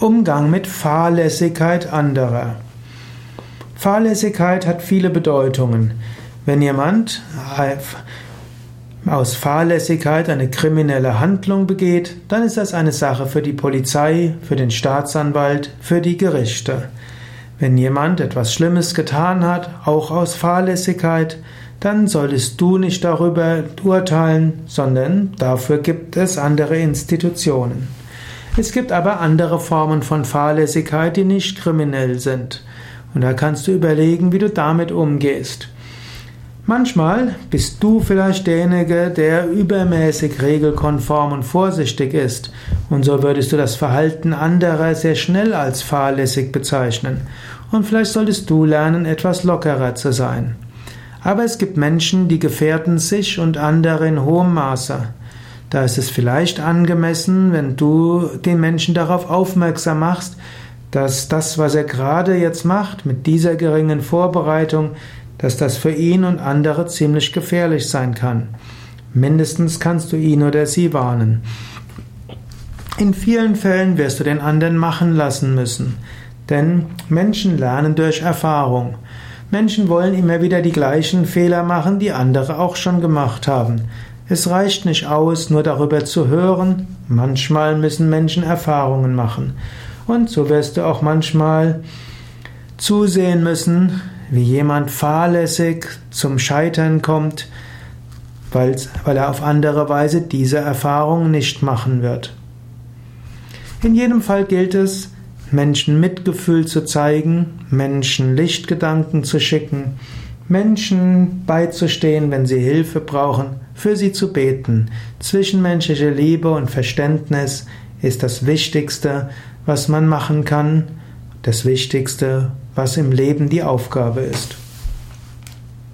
Umgang mit Fahrlässigkeit anderer. Fahrlässigkeit hat viele Bedeutungen. Wenn jemand aus Fahrlässigkeit eine kriminelle Handlung begeht, dann ist das eine Sache für die Polizei, für den Staatsanwalt, für die Gerichte. Wenn jemand etwas Schlimmes getan hat, auch aus Fahrlässigkeit, dann solltest du nicht darüber urteilen, sondern dafür gibt es andere Institutionen. Es gibt aber andere Formen von Fahrlässigkeit, die nicht kriminell sind. Und da kannst du überlegen, wie du damit umgehst. Manchmal bist du vielleicht derjenige, der übermäßig regelkonform und vorsichtig ist, und so würdest du das Verhalten anderer sehr schnell als fahrlässig bezeichnen. Und vielleicht solltest du lernen, etwas lockerer zu sein. Aber es gibt Menschen, die gefährden sich und andere in hohem Maße. Da ist es vielleicht angemessen, wenn du den Menschen darauf aufmerksam machst, dass das, was er gerade jetzt macht, mit dieser geringen Vorbereitung, dass das für ihn und andere ziemlich gefährlich sein kann. Mindestens kannst du ihn oder sie warnen. In vielen Fällen wirst du den anderen machen lassen müssen, denn Menschen lernen durch Erfahrung. Menschen wollen immer wieder die gleichen Fehler machen, die andere auch schon gemacht haben. Es reicht nicht aus, nur darüber zu hören, manchmal müssen Menschen Erfahrungen machen. Und so wirst du auch manchmal zusehen müssen, wie jemand fahrlässig zum Scheitern kommt, weil, er auf andere Weise diese Erfahrung nicht machen wird. In jedem Fall gilt es, Menschen Mitgefühl zu zeigen, Menschen Lichtgedanken zu schicken, Menschen beizustehen, wenn sie Hilfe brauchen, für sie zu beten. Zwischenmenschliche Liebe und Verständnis ist das Wichtigste, was man machen kann, das Wichtigste, was im Leben die Aufgabe ist.